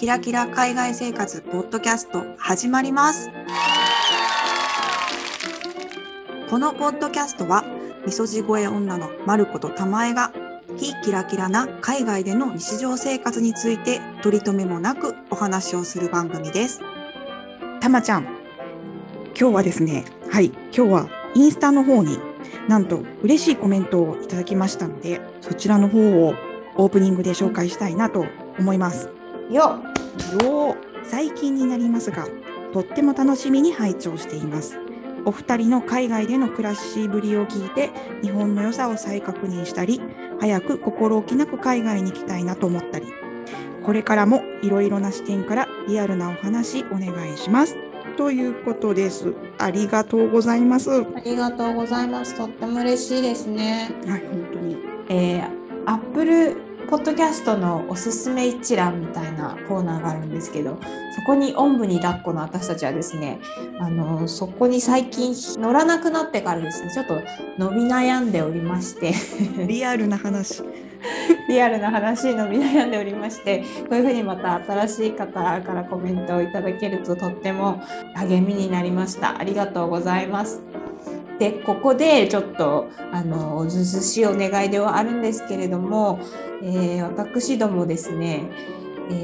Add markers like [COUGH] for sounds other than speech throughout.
キラキラ海外生活ポッドキャスト始まります。このポッドキャストはみそじ声女のまることたまえが非キラキラな海外での日常生活について取り留めもなくお話をする番組です。たまちゃん今日はですねはい今日はインスタの方になんと嬉しいコメントをいただきましたのでそちらの方をオープニングで紹介したいなと思います。よよ最近になりますがとっても楽しみに拝聴しています。お二人の海外での暮らしぶりを聞いて日本の良さを再確認したり早く心置きなく海外に行きたいなと思ったりこれからもいろいろな視点からリアルなお話お願いします。ということです。ありがとうございます。はありがとうございます。とっても嬉しいですね。い本当に。えー、Apple ポッドキャストのおすすめ一覧みたいなコーナーがあるんですけど、そこにおんぶに抱っこの私たちはですね、あのそこに最近乗らなくなってからですね、ちょっと伸び悩んでおりまして、[LAUGHS] リアルな話 [LAUGHS] リアルな話に伸び悩んでおりまして、こういうふうにまた新しい方からコメントをいただけるととっても励みになりました。ありがとうございます。でここでちょっとあのずずしいお願いではあるんですけれども、えー私どもですね、え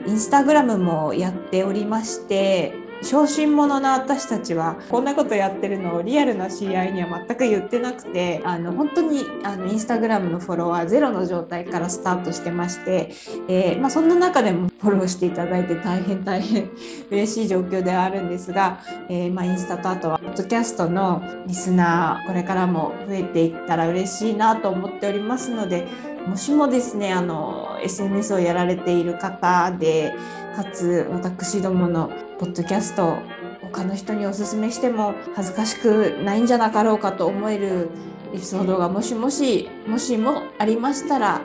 ーインスタグラムもやっておりまして小心者の私たちはこんなことやってるのをリアルな知り合いには全く言ってなくてあの本当にあのインスタグラムのフォロワーゼロの状態からスタートしてまして、えーまあ、そんな中でもフォローしていただいて大変大変嬉しい状況ではあるんですが、えーまあ、インスタとあとはポッドキャストのリスナーこれからも増えていったら嬉しいなと思っておりますのでもしもですねあの SNS をやられている方でかつ私どものポッドキャスト他の人におすすめしても恥ずかしくないんじゃなかろうかと思えるエピソードがもしもしもしもありましたら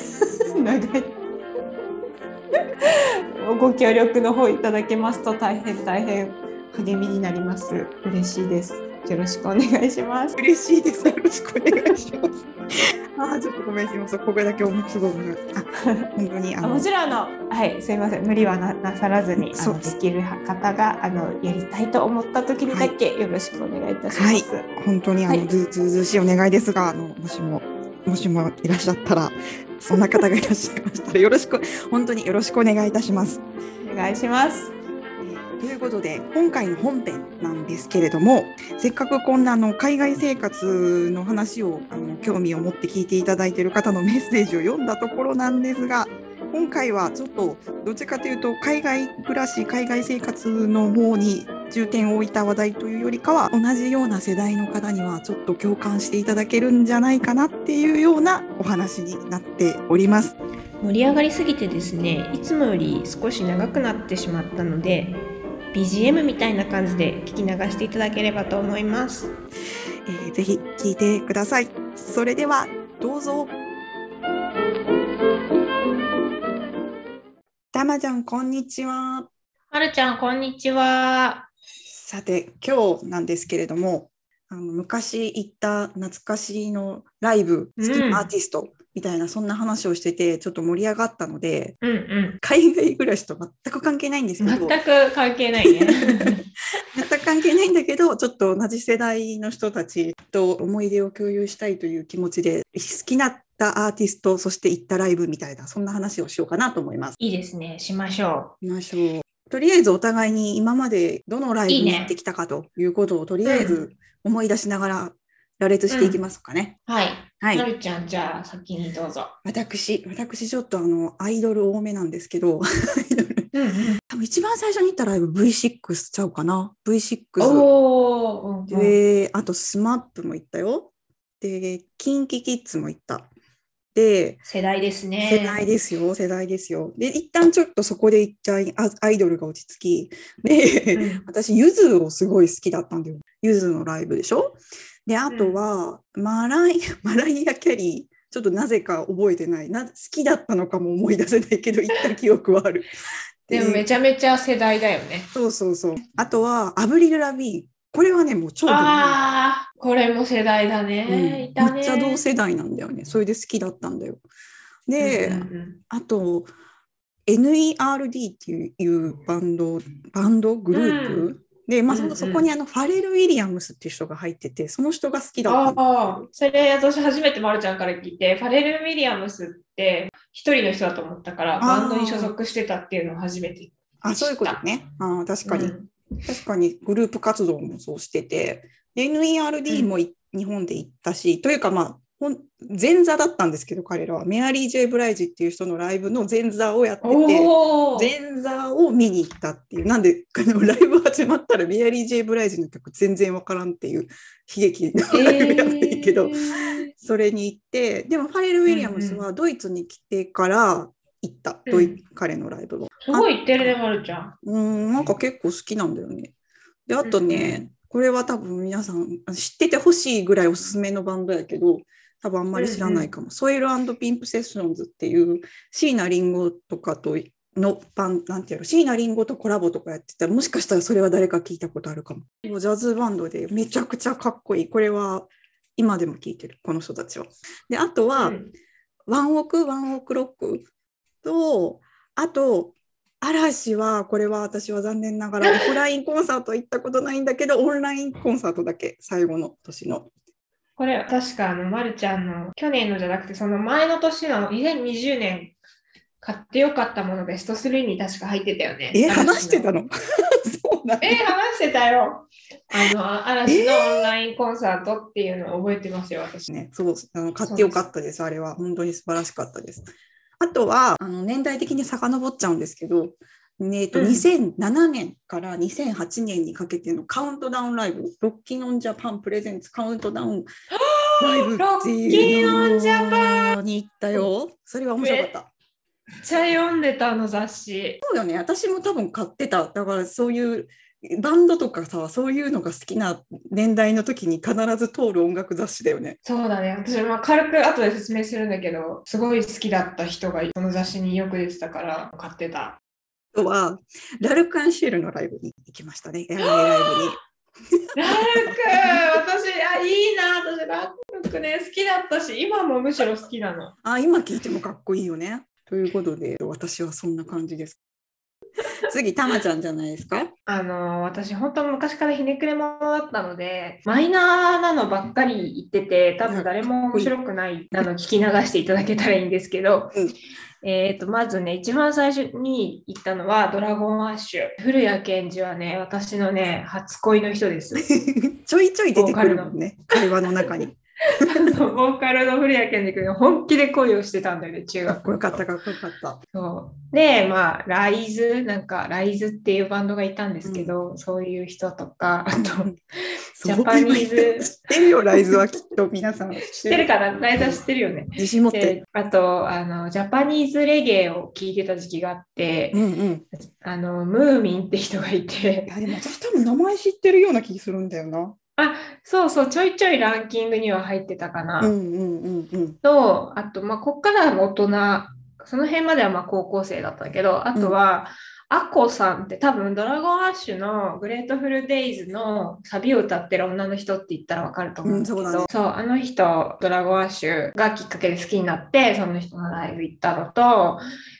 [LAUGHS] 長い。[LAUGHS] ご協力の方いただけますと大変大変励みになります。嬉しいです。よろしくお願いします嬉しいです。よろしくお願いします。あー、ちょっとごめん、すみません。ここだけすごい思い本当に、ああもちろんあのはいすいません無理はななさらずにあのできる方があのやりたいと思った時にだけよろしくお願いいたします、はい本当に、あの、はいずずうずうしいお願いですが、あの、もしも。もしもいらっしゃったら、そんな方がいらっしゃいましたら、よろしく、本当によろしくお願いいたします。お願いしますということで今回の本編なんですけれどもせっかくこんなの海外生活の話をあの興味を持って聞いていただいている方のメッセージを読んだところなんですが今回はちょっとどっちかというと海外暮らし海外生活の方に重点を置いた話題というよりかは同じような世代の方にはちょっと共感していただけるんじゃないかなっていうようなお話になっております。盛り上がりすぎてですねいつもより少し長くなってしまったので BGM みたいな感じで聞き流していただければと思いますえーぜひ聞いてください。それではどうぞ。たまちゃんこんにちは。はるちゃんこんにちはさて今日なんですけれども、あの昔行った懐かしのライブ好きなアーティストみたいな、そんな話をしててちょっと盛り上がったので、うんうん。海外暮らしと全く関係ないんですけど。全く関係ないね。[LAUGHS] 全く関係ないんだけどちょっと同じ世代の人たちと思い出を共有したいという気持ちで好きだったアーティストそして行ったライブみたいなそんな話をしようかなと思います。いいですね。しましょ行きましょう。とりあえずお互いに今までどのライブいいね。に行ってきたかということをとりあえず思い出しながら羅列していきますかね。うはい、はい。はるちゃんじゃあ先にどうぞ。私私ちょっとあのアイドル多めなんですけど。うんうん。[LAUGHS] 多分一番最初に行ったライブ V6 ちゃうかな。V6 おで、あと SMAP も行ったよ。で、 KinKi Kids も行った。で、世代ですね。世代ですよ、世代ですよ。で、一旦ちょっとそこで一旦アアイドルが落ち着き、で、うん。私、ゆずをすごい好きだったんだよ。ゆずのライブでしょ？で、あとは、マライ、[LAUGHS] マライア・キャリー、ちょっとなぜか覚えてない。な好きだったのかも思い出せないけど、[LAUGHS] 行った記憶はある。でもめちゃめちゃ世代だよねそうそうそう。あとは、アブリル・ラビーン。これはね、もう超ああこれも世代だね、うんめっちゃ同世代なんだよね。それで好きだったんだよ。で、うんうんうんあと、NERD っていうバンド、バンドグループ、で、まあ、うんうんそそこにあのファレル・ウィリアムスっていう人が入ってて、その人が好きだったの。ああ、それ私初めてまるちゃんから聞いて、ファレル・ウィリアムスって一人の人だと思ったから、バンドに所属してたっていうのを初めて。あ、そういうことね。あー確かに、うん確かにグループ活動もそうしてて、で NERD もい、日本で行ったし、というかまあ、前座だったんですけど、彼らは。メアリー・ジェイ・ブライジっていう人のライブの前座をやってて、前座を見に行ったっていう、なんでライブ始まったらメアリー・ジェイ・ブライジの曲全然わからんっていう悲劇のライブやってんけど、えー。それに行って、でもファレル・ウィリアムスはドイツに来てから行った、うん。ドイ彼のライブを。すごい言ってるね、まるちゃん。うーん、なんか結構好きなんだよね。で、あとね、これは多分皆さん知っててほしいぐらいおすすめのバンドやけど、多分あんまり知らないかも。ソイルピンプセッションズっていう椎名林檎とかとのバン、なんていうの、椎名林檎とコラボとかやってたら、もしかしたらそれは誰か聞いたことあるかも。もうジャズバンドでめちゃくちゃかっこいい。これは今でも聞いてる、この人たちは。で、あとは、うんワンオク、ワンオクロックと、あと、嵐は、これは私は残念ながらオフラインコンサート行ったことないんだけど、オンラインコンサートだけ、最後の年の。これ、確かあの、まるちゃんの去年のじゃなくて、その前の年の2020年、買ってよかったものベスト3に確か入ってたよね。え、話してたの？[LAUGHS] そうなんだえ、話してたよ。あの、嵐のオンラインコンサートっていうのを覚えてますよ、私。ね、そうあの買ってよかったです、あれは。本当に素晴らしかったです。あとは、あの年代的に遡っちゃうんですけど、ねえっとうん2007年から2008年にかけてのカウントダウンライブ、ロッキンオンジャパンプレゼンツカウントダウンライブっていうのロッキンオンジャパに行ったよ。それは面白かった。めっちゃ読んでたあの雑誌。そうよね、私も多分買ってた。だからそういうバンドとかさ、そういうのが好きな年代の時に必ず通る音楽雑誌だよね。そうだね。私、まあ、軽く後で説明するんだけど、すごい好きだった人がその雑誌によく出てたから買ってた。あとは、ラルク・アンシェルのライブに行きましたね。ライブに。[LAUGHS] ラルク私、あ、いいな。私、ラルクね、好きだったし、今もむしろ好きなの。あ、今聞いてもかっこいいよね。ということで、私はそんな感じです。[LAUGHS] 次、たまちゃんじゃないですか？あの私本当昔からひねくれ者だったのでマイナーなのばっかり言ってて多分誰も面白くないなの聞き流していただけたらいいんですけど、うんえー、とまずね一番最初に言ったのはドラゴンアッシュ古谷健二はね私のね初恋の人です [LAUGHS] ちょいちょい出てくるもんね。会話の中に。[LAUGHS] ボーカルの古谷健二君が本気で恋をしてたんだよね中かっ学こよかった、かっこよかった。そうでまあライズなんかライズっていうバンドがいたんですけど、そういう人とかあとジャパニーズ知ってるよ、ライズはきっと皆さん。知ってるかな？ライズは知ってるよね。自信持って。であとあのジャパニーズレゲエを聴いてた時期があって、うんうん。あのムーミンって人がいていや、でも私多分名前知ってるような気するんだよな。そうそうちょいちょいランキングには入ってたかな。うんうんうんうん。とあと、まあ、こっからは大人その辺まではまあ高校生だったけどあとは、アコさんって多分ドラゴンアッシュのグレートフルデイズのサビを歌ってる女の人って言ったらわかると思うんだけど、うんそうだねそうあの人ドラゴンアッシュがきっかけで好きになってその人のライブ行ったのと、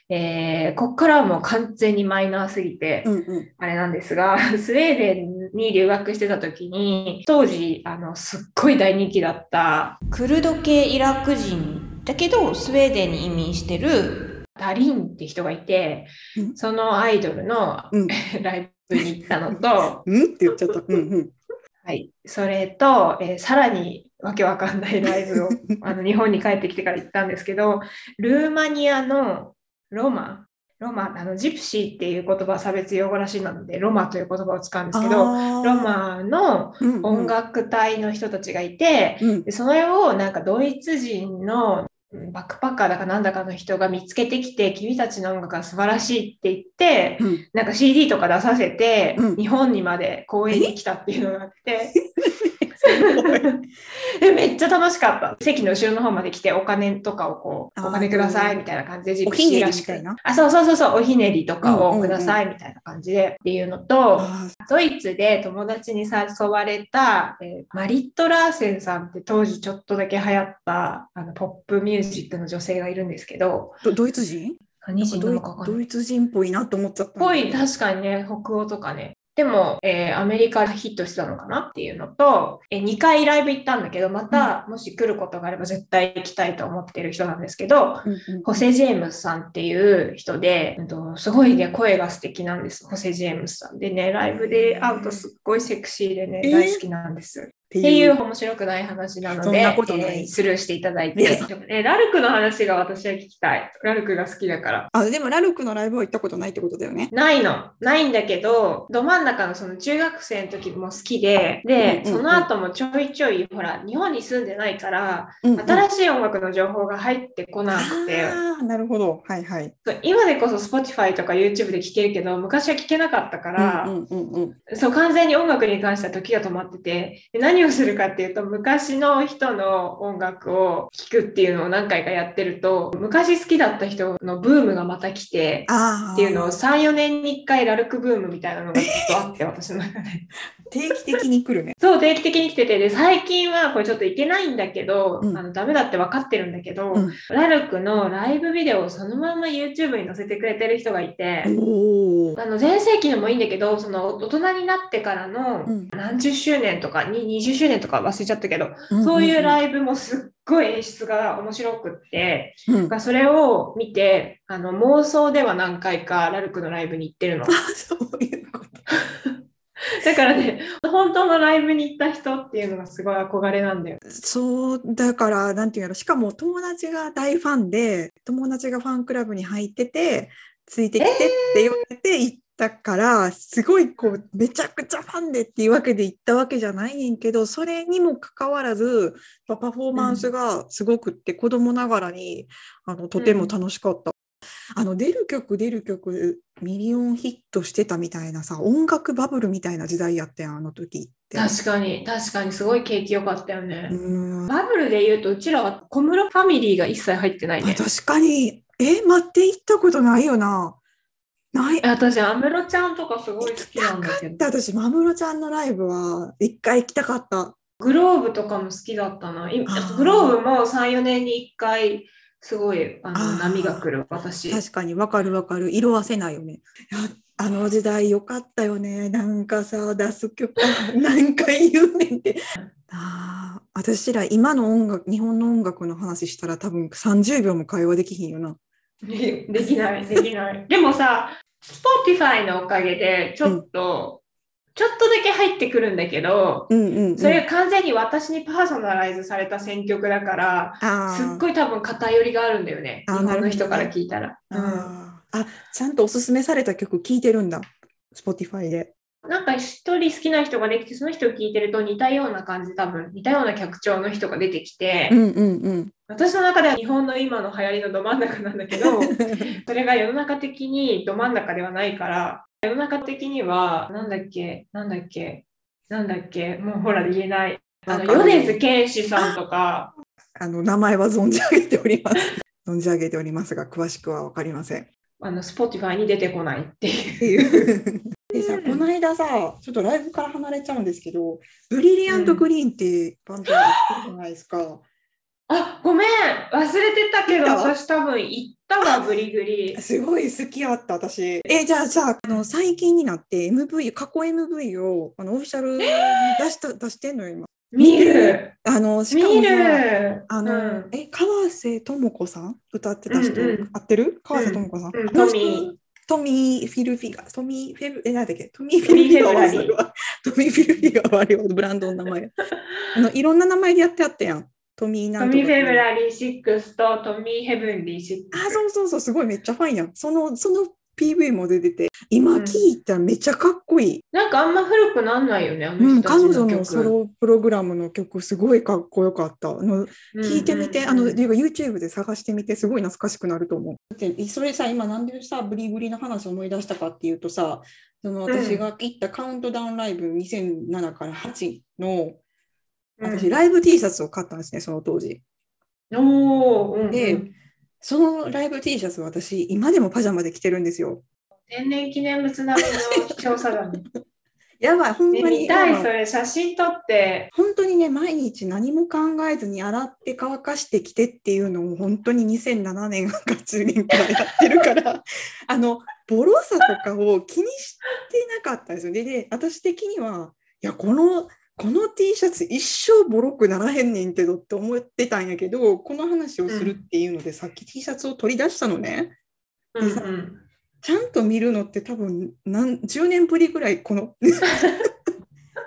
えーこっからはもう完全にマイナーすぎて、うんうん。あれなんですが、[LAUGHS] スウェーデンに留学してた時に、当時、あの、すっごい大人気だった、クルド系イラク人だけど、スウェーデンに移民してる、ダリンって人がいてう、ん。そのアイドルのうん。[LAUGHS] ライブに行ったのと、[LAUGHS] うん？って言っちゃった。うんうん。はい、それと、えーさらにわけわかんないライブを [LAUGHS] あの日本に帰ってきてから行ったんですけど、ルーマニアのロマ、ロマ、あのジプシーっていう言葉は差別用語らしいなので、ロマという言葉を使うんですけど、ロマのうんうん。音楽隊の人たちがいて、うん。でそれをなんかドイツ人のうんバックパッカーだかなんだかの人が見つけてきて、君たちの音楽が素晴らしいって言って、うん。なんか CD とか出させて、うん。日本にまで公演に来たっていうのがあって、[LAUGHS] で [LAUGHS] めっちゃ楽しかった。席の後ろの方まで来てお金とかをこう、お金くださいみたいな感じでおひねりあ、そうそうそうそう、おひねりとかをくださいみたいな感じでっていうのと、あドイツで友達に誘われた、えーマリット・ラーセンさんって当時ちょっとだけ流行ったあのポップミュージックの女性がいるんですけど、ドイツ人？何人なドイツ人っぽいなと思っちゃったぽい、確かにね、北欧とかね。でも、えーアメリカヒットしてたのかなっていうのと、え2回ライブ行ったんだけど、また、もし来ることがあれば絶対行きたいと思ってる人なんですけど、うんうんホセ・ジェームスさんっていう人で、うんとすごいね、声が素敵なんです。ホセ・ジェームスさんでね、ライブで会うとすっごいセクシーでね、えー？大好きなんです。っていう面白くない話なので、えースルーしていただいて、いやそでもね、ラルクの話が私は聞きたい。ラルクが好きだから。あでもラルクのライブは行ったことないってことだよね。ないの。ないんだけど、ど真ん中のその中学生の時も好きで、で、うんうんうんその後もちょいちょい、ほら、日本に住んでないから、うんうん新しい音楽の情報が入ってこなくて、あーなるほど。はいはい。今でこそ Spotify とか YouTube で聴けるけど、昔は聴けなかったから、うんうんうんうんそう、完全に音楽に関しては時が止まってて、で何をするかっていうと、昔の人の音楽を聴くっていうのを何回かやってると、昔好きだった人のブームがまた来て、っていうのを3、4年に1回ラルクブームみたいなのがずっとあって、私の中で。定期的に来るね。[LAUGHS] そう、定期的に来てて、で、最近はこれちょっといけないんだけど、うんあのダメだって分かってるんだけど、うんラルクのライブビデオをそのまま YouTube に載せてくれてる人がいて。あの全盛期のもいいんだけど、その大人になってからのうん何十周年とか、に20周年とか忘れちゃったけど、うんそういうイライブもすっごい演出が面白くって、ブ。うん、あそれを見て、あの妄想では何回かラルクのライブに行ってるの。[LAUGHS] そういうこと。[LAUGHS] だからね、本当のライブに行った人っていうのがすごい憧れなんだよ。そうだからなんていうのしかも友達が大ファンで友達がファンクラブに入っててついてきてって言われて行ったから、すごいこうめちゃくちゃファンでっていうわけで行ったわけじゃないねんけどそれにもかかわらずパパフォーマンスがすごくって、子供ながらにあのとても楽しかった。あの出る曲出る曲ミリオンヒットしてたみたいなさ音楽バブルみたいな時代やったやんあの時って。確かに、確かにすごい景気良かったよね。うんバブルで言うと、うちらは小室ファミリーが一切入ってないね。あ確かに。え、待って行ったことないよな。ない。私、安室ちゃんとかすごい好きなんだけど。私、マムロちゃんのライブは一回行きたかった。グローブとかも好きだったな。グローブも3、4年に1回、すごいあの波が来る、私。確かにわかるわかる。色あせないよね。あの時代よかったよね。なんかさ、出す曲 [LAUGHS] 何回言うねんって。あー私ら今の音楽、日本の音楽の話したら多分30秒も会話できひんよな。で [LAUGHS] できない、できない。でもさ、Spotify のおかげで、ちょっと、ちょっとだけ入ってくるんだけど、うんうん、うん。それが完全に私にパーソナライズされた選曲だから、すっごい多分偏りがあるんだよね。日本の人から聞いたら。うんあちゃんとおすすめされた曲聴いてるんだ。Spotify で。なんか一人好きな人ができて、その人を聞いてると似たような感じ、多分似たような曲調の人が出てきて、うんうんうん。私の中では日本の今の流行りのど真ん中なんだけど、[LAUGHS] それが世の中的にど真ん中ではないから、世の中的には、なんだっけ、なんだっけ、なんだっけ、もうほら言えない。あの、米津玄師さんとか、あの名前は存じ上げております。[LAUGHS] 存じ上げておりますが、詳しくは分かりません。っあの、Spotify に出てこないっていう。でさ、この間さ、ちょっとライブから離れちゃうんですけど、ブリリアント・グリーンってバンドがあったじゃないですか。あ、ごめん。忘れてたけど、私多分行ったわ、グリグリ。すごい好きやった、私。え、じゃあさ、あの最近になって MV、過去 MV をあのオフィシャルに出した、出してんのよ、今？見る。あの、しかも見さ、る。あの、うん。え、川瀬智子さん？歌ってた人、うんうん。合ってる？川瀬智子さん？うん。あの人トミー。トミー・ヒルフィガー、トミー・フェル、え、なんだっけ、トミー・フトミーィルフィガー。は、トミー・ヒルフィガーはあれはブランドの名前。あの、いろんな名前でやってあったやん。トミーなんとかトミー・フェブラリー6とトミー・ヘブンリー6。あ、そうそうそう、すごいめっちゃファンやん。その、その PV も出てて、今うん聞いたらめっちゃかっこいい。なんかあんま古くなんないよね、あうん、の人たち彼女の曲ソロプログラムの曲、すごいかっこよかった。あの聞いてみて、うんあの、ていうか YouTube で探してみて、すごい懐かしくなると思う。だって、それさ、今なんでさ、ブリブリの話を思い出したかっていうとさ、その私が行ったカウントダウンライブ2007から8の、私、ライブ T シャツを買ったんですね、その当時。おでうんそのライブ T シャツ、私、今でもパジャマで着てるんですよ。天然記念物並みの貴重さだね。[LAUGHS] やばい、ほんえまに。見たい、それ、写真撮って。本当にね、毎日何も考えずに洗って乾かしてきてっていうのを本当に2007年か10年からやってるから、[LAUGHS] あの、ボロさとかを気にしてなかったんですよ。で、で私的には、いや、この、この T シャツ一生ボロくならへんねんけどって思ってたんやけど、この話をするっていうので、さっき T シャツを取り出したのね。うんうん。ちゃんと見るのって多分何10年ぶりぐらいこの [LAUGHS]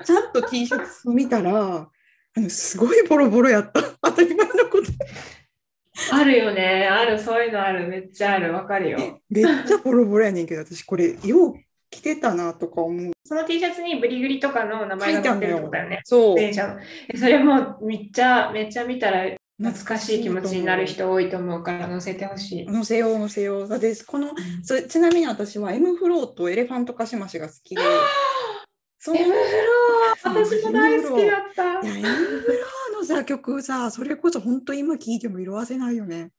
ちゃんと T シャツを見たらあのすごいボロボロやった当たり前のことあるよね。ある、そういうのある。めっちゃある。わかるよ。めっちゃボロボロやねんけど私これよう着てたなとか思う。その T シャツにブリグリとかの名前が載ってるってことだよね。そう電車の。えそれもめっちゃ、めっちゃ見たら懐かしい気持ちになる人多いと思うから載せてほしい。載せよう載せよう。だってこのそちなみに私は M フローとエレファントカシマシが好きで。[LAUGHS] M フロー。私も大好きだった。い。や、 M フローのさ曲さ、それこそ本当今聴いても色あせないよね。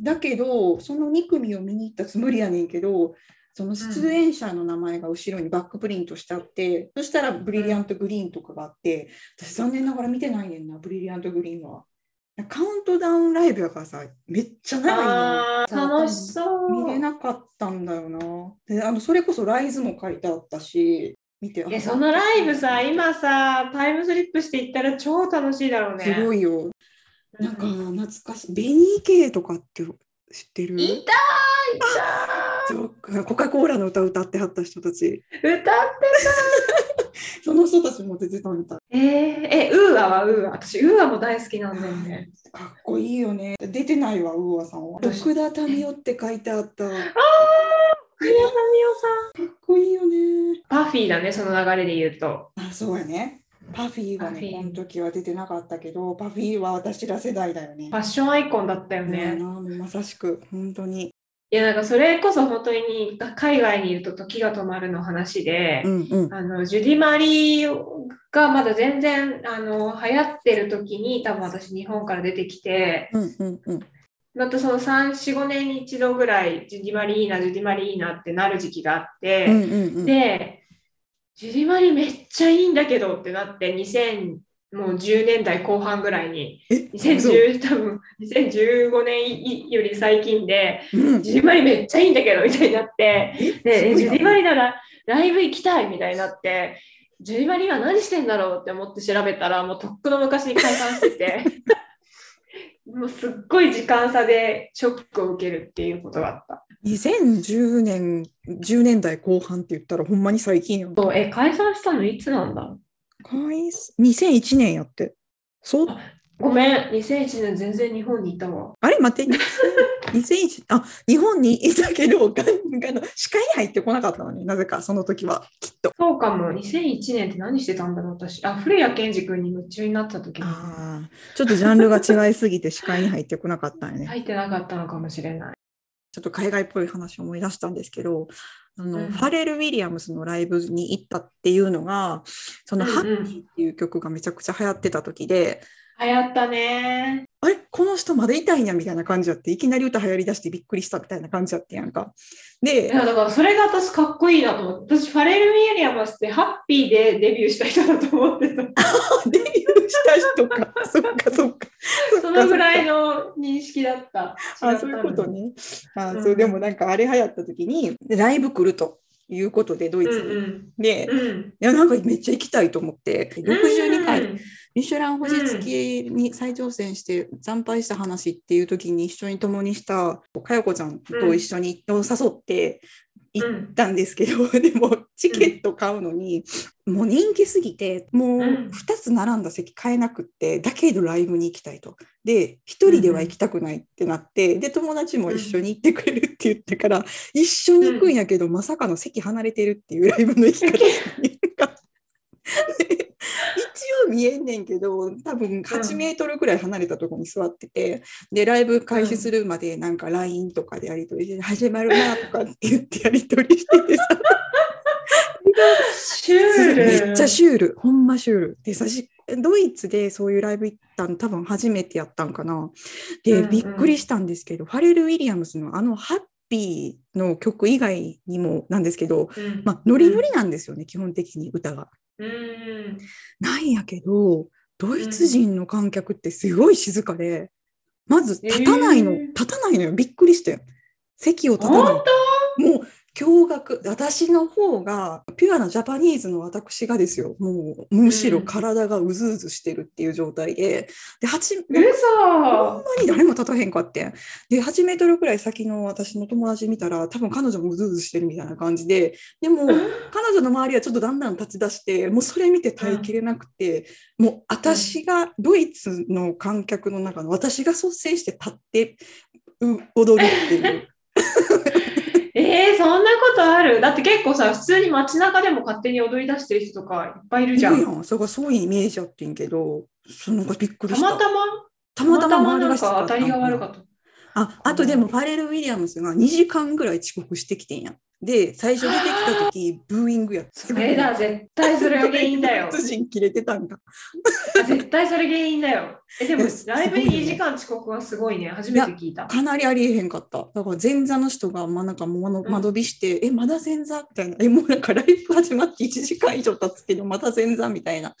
だけど、その2組を見に行ったつもりやねんけど、その出演者の名前が後ろにバックプリントしてあって、そしたらブリリアントグリーンとかがあって、私残念ながら見てないねんな、ブリリアントグリーンは。カウントダウンライブやからさ、めっちゃ長いの。楽しそう。見れなかったんだよな。であのそれこそライズも書いてあったし、見て。あえそのライブさ、今さ、タイムスリップしていったら超楽しいだろうね。すごい。いよ。なんか懐かしい。ベニーケイとかって知ってる？いたそうかコカ・コーラの歌歌ってはった人たち。歌って [LAUGHS] その人たちも出てたみたい。えー、え、ウーアはウーア。私、ウーアも大好きなんだよね。かっこいいよね。出てないわ、ウーアさんは。私奥田民生って書いてあった。かっ栗山美桜さん。こいいよね。パフィーだね、その流れで言うと。あ、そうやね。パフィーはね、この時は出てなかったけど、パフィーは私ら世代だよねファ。ッションアイコンだったよね。まさしく、本当に。いや、なんかそれこそ本当に海外にいると時が止まるの話で、うんうん。あのジュディ・マリーがまだ全然あの流行ってる時に多分私日本から出てきて、うんうんうん。またその3、4、5年に一度ぐらいジュディ・マリーいいな、ジュディ・マリーいいなってなる時期があって、うんうんうん。で、ジュディ・マリーめっちゃいいんだけどってなって2010年代後半ぐらいにえ、2010多分2015年より最近でうんジュディ・マリーめっちゃいいんだけどみたいになってえで、ジュディ・マリならライブ行きたいみたいになって、ジュディ・マリは何してんだろうって思って調べたら、もうとっくの昔に解散してて、[LAUGHS] もうすっごい時間差でショックを受けるっていうことがあった。2010年、10年代後半って言ったらほんまに最近やん。そうえ、解散したのいつなんだ開始2001年やって。そうごめん、2001年全然日本にいたわ。あれ？待って、[LAUGHS] 2001あ日本にいたけど、がんがの視界に入ってこなかったのね、なぜかその時は、きっと。そうかも、2001年って何してたんだろう、私。あ、古谷健二君に夢中になった時にああ、ちょっとジャンルが違いすぎて視界に入ってこなかったんよね。入ってなかったのかもしれない。ちょっと海外っぽい話を思い出したんですけど、あのうんファレル・ウィリアムスのライブに行ったっていうのが、そのハッピーっていう曲がめちゃくちゃ流行ってた時で、流行ったね。あれ？この人まだいたんやみたいな感じやって、いきなり歌流行りだしてびっくりしたみたいな感じやってやんか。いで、やだからそれが私かっこいいなと思って。私、ファレル・ウィリアムスってハッピーでデビューした人だと思ってた。[LAUGHS] デビュー？した人 [LAUGHS] か。そっかそっか。そのぐらいの認識だった。あそういうことね。ね。あうんそうでもなんかあれ流行った時に、でライブ来るということで、ドイうんツに。うん。で、いうん。やなんかめっちゃ行きたいと思って、62回、うんミシュラン星付きに再挑戦して惨敗した話っていう時に一緒に共にしたかよこちゃんと一緒に誘って行ったんですけど、[LAUGHS] でもチケット買うのに、もう人気すぎてもううん。2つ並んだ席買えなくってだけどライブに行きたいと。で1人では行きたくないってなってで友達も一緒に行ってくれるって言ってから一緒に行くんやけど、まさかの席離れてるっていうライブの行き方に見えんねんけど多分8メートルぐらい離れたところに座ってて、でライブ開始するまでなんか LINE とかでやり取りして始まるなとかって言ってやり取りしててさ。シュール。めっちゃシュールほんまシュール。でさしドイツでそういうライブ行ったの多分初めてやったんかな。で、うんうん。びっくりしたんですけどファレル・ウィリアムスのあの「ハッピーの曲以外にもなんですけど、うん。まあ、ノリノリなんですよね、基本的に歌が。うんなんやけど、ドイツ人の観客ってすごい静かで、まず立たないの、えー立たないのよ。びっくりして。席を立たない。驚愕。私の方が、ピュアなジャパニーズの私がですよ。もう、むしろ体がうずうずしてるっていう状態で。で、8、ほんま嘘に誰も立たへんかって。で、8メートルくらい先の私の友達見たら、多分彼女もうずうずしてるみたいな感じで、でも、彼女の周りはちょっとだんだん立ち出して、もうそれ見て耐えきれなくて、もう私が、ドイツの観客の中の私が率先して立ってう踊るっていう。[LAUGHS] えー、そんなことある？だって結構さ、普通に街中でも勝手に踊り出してる人とかいっぱいいるじゃん。いるやん。それがそういうイメージあってんけど、そのなんかびっくりたした。ま？たまたまたま周りなんかが当たりが悪かっった。あ、あとでもファレル・ウィリアムスが2時間ぐらい遅刻してきてんやん。で、最初出てきた時、ブーイングやった。それだ、絶対それが原因だよ [LAUGHS] 人切れてたんか。絶対それ原因だよ。え、でもライブにすごいよね2時間遅刻はすごいね。初めて聞いた。かなりありえへんかった。だから前座の人が、まあなんかもう窓うん窓火して、え、まだ前座みたいな。え、もうなんかライブ始まって1時間以上経つけど、まだ前座みたいな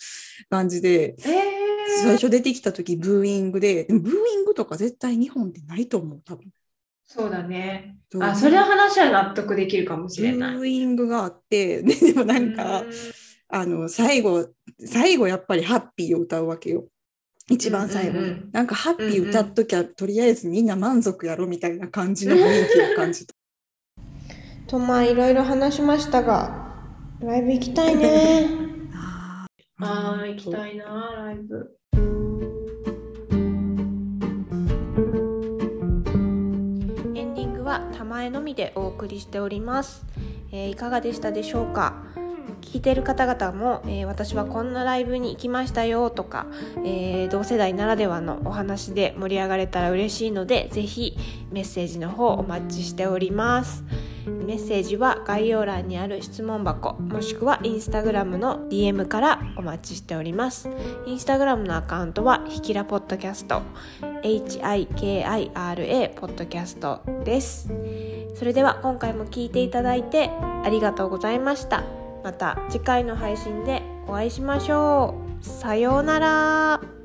感じで、えー、最初出てきた時ブーイングで、でもブーイングとか絶対日本でないと思う、多分。そうだね。あ、それの話は納得できるかもしれない。ブーイングがあって、[LAUGHS] ででもなんか、うんあの、最後、最後やっぱりハッピーを歌うわけよ。一番最後に。うんうんうんなんかハッピー歌っときゃ、とりあえずみんな満足やろみたいな感じの雰囲気を感じた。[LAUGHS] とまあいろいろ話しましたがライブ行きたいね [LAUGHS] ああー、行きたいな、ライブ。前のみでお送りしております、えーいかがでしたでしょうか？聞いてる方々も、えー私はこんなライブに行きましたよとか、えー同世代ならではのお話で盛り上がれたら嬉しいので是非メッセージの方お待ちしております。メッセージは概要欄にある質問箱もしくはインスタグラムの DM からお待ちしております。インスタグラムのアカウントはひきらポッドキャスト HIKIRA ポッドキャストです。それでは今回も聞いていただいてありがとうございました。また次回の配信でお会いしましょう。さようなら。